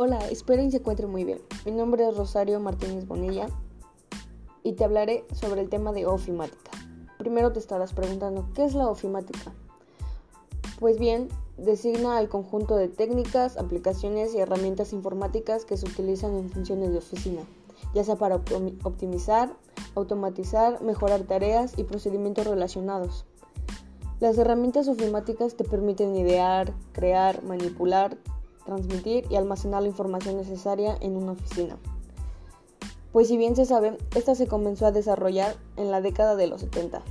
Hola, espero y se encuentre muy bien. Mi nombre es Rosario Martínez Bonilla y te hablaré sobre el tema de ofimática. Primero te estarás preguntando, ¿qué es la ofimática? Pues bien, designa al conjunto de técnicas, aplicaciones y herramientas informáticas que se utilizan en funciones de oficina, ya sea para optimizar, automatizar, mejorar tareas y procedimientos relacionados. Las herramientas ofimáticas te permiten idear, crear, manipular, transmitir y almacenar la información necesaria en una oficina. Pues si bien se sabe, esta se comenzó a desarrollar en la década de los 70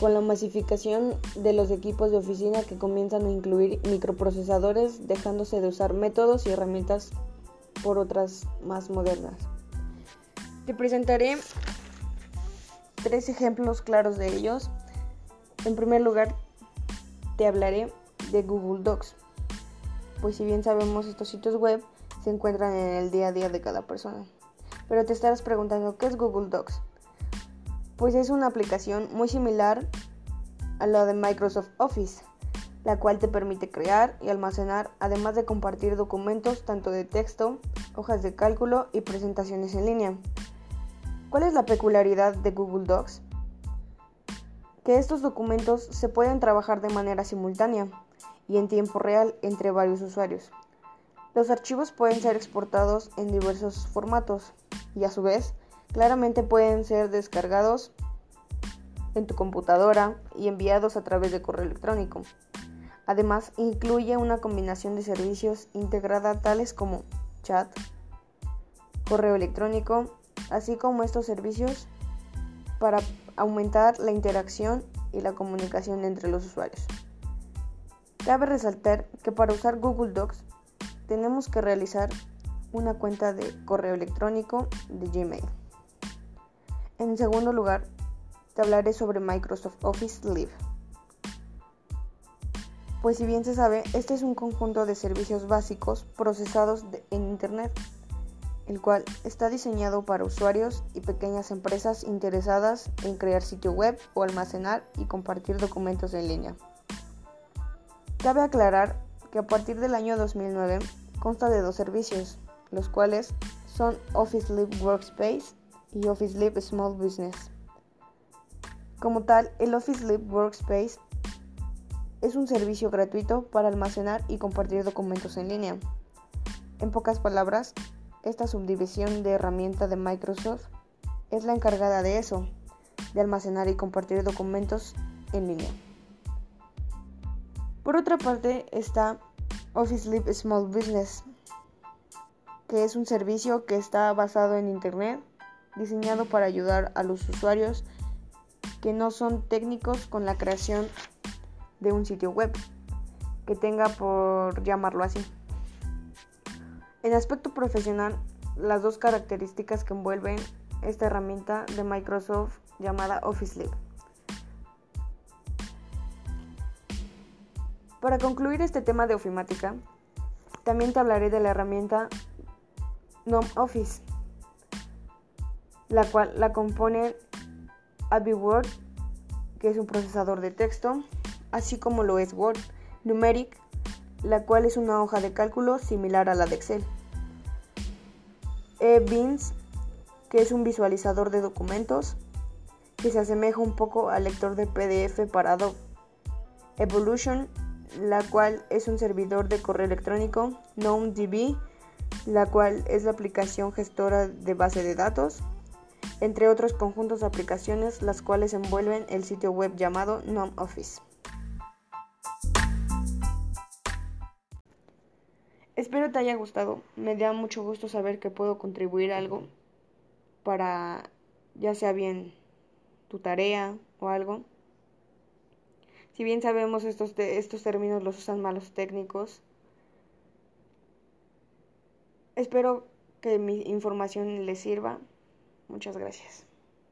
con la masificación de los equipos de oficina que comienzan a incluir microprocesadores, dejándose de usar métodos y herramientas por otras más modernas. Te presentaré tres ejemplos claros de ellos. En primer lugar, te hablaré de Google Docs, pues si bien sabemos estos sitios web se encuentran en el día a día de cada persona. Pero te estarás preguntando, ¿qué es Google Docs? pues es una aplicación muy similar a la de Microsoft Office, la cual te permite crear y almacenar, además de compartir documentos tanto de texto, hojas de cálculo y presentaciones en línea. ¿Cuál es la peculiaridad de Google Docs? Que estos documentos se pueden trabajar de manera simultánea y en tiempo real entre varios usuarios. Los archivos pueden ser exportados en diversos formatos y a su vez Claramente pueden ser descargados en tu computadora y enviados a través de correo electrónico. Además, incluye una combinación de servicios integrada tales como chat, correo electrónico, así como estos servicios para aumentar la interacción y la comunicación entre los usuarios. Cabe resaltar que para usar Google Docs tenemos que realizar una cuenta de correo electrónico de Gmail. En segundo lugar, te hablaré sobre Microsoft Office Live. Pues si bien se sabe, este es un conjunto de servicios básicos procesados en Internet, el cual está diseñado para usuarios y pequeñas empresas interesadas en crear sitio web o almacenar y compartir documentos en línea. Cabe aclarar que a partir del año 2009 consta de dos servicios, los cuales son Office Live Workspace y Office Live Small Business. Como tal, el Office Live Workspace es un servicio gratuito para almacenar y compartir documentos en línea. En pocas palabras, esta subdivisión de herramienta de Microsoft es la encargada de eso, de almacenar y compartir documentos en línea. Por otra parte está Office Live Small Business, que es un servicio que está basado en Internet diseñado para ayudar a los usuarios que no son técnicos con la creación de un sitio web, que tenga por llamarlo así. En aspecto profesional, las dos características que envuelven esta herramienta de Microsoft llamada Office Live. Para concluir este tema de ofimática, también te hablaré de la herramienta NOM Office la cual la compone Word, que es un procesador de texto, así como lo es Word, Numeric, la cual es una hoja de cálculo similar a la de Excel, eBeans, que es un visualizador de documentos, que se asemeja un poco al lector de PDF para Adobe, Evolution, la cual es un servidor de correo electrónico, KnownDB, la cual es la aplicación gestora de base de datos, entre otros conjuntos de aplicaciones las cuales envuelven el sitio web llamado NOM Office. Espero te haya gustado, me da mucho gusto saber que puedo contribuir algo para ya sea bien tu tarea o algo. Si bien sabemos estos, estos términos los usan malos técnicos, espero que mi información les sirva Muchas gracias.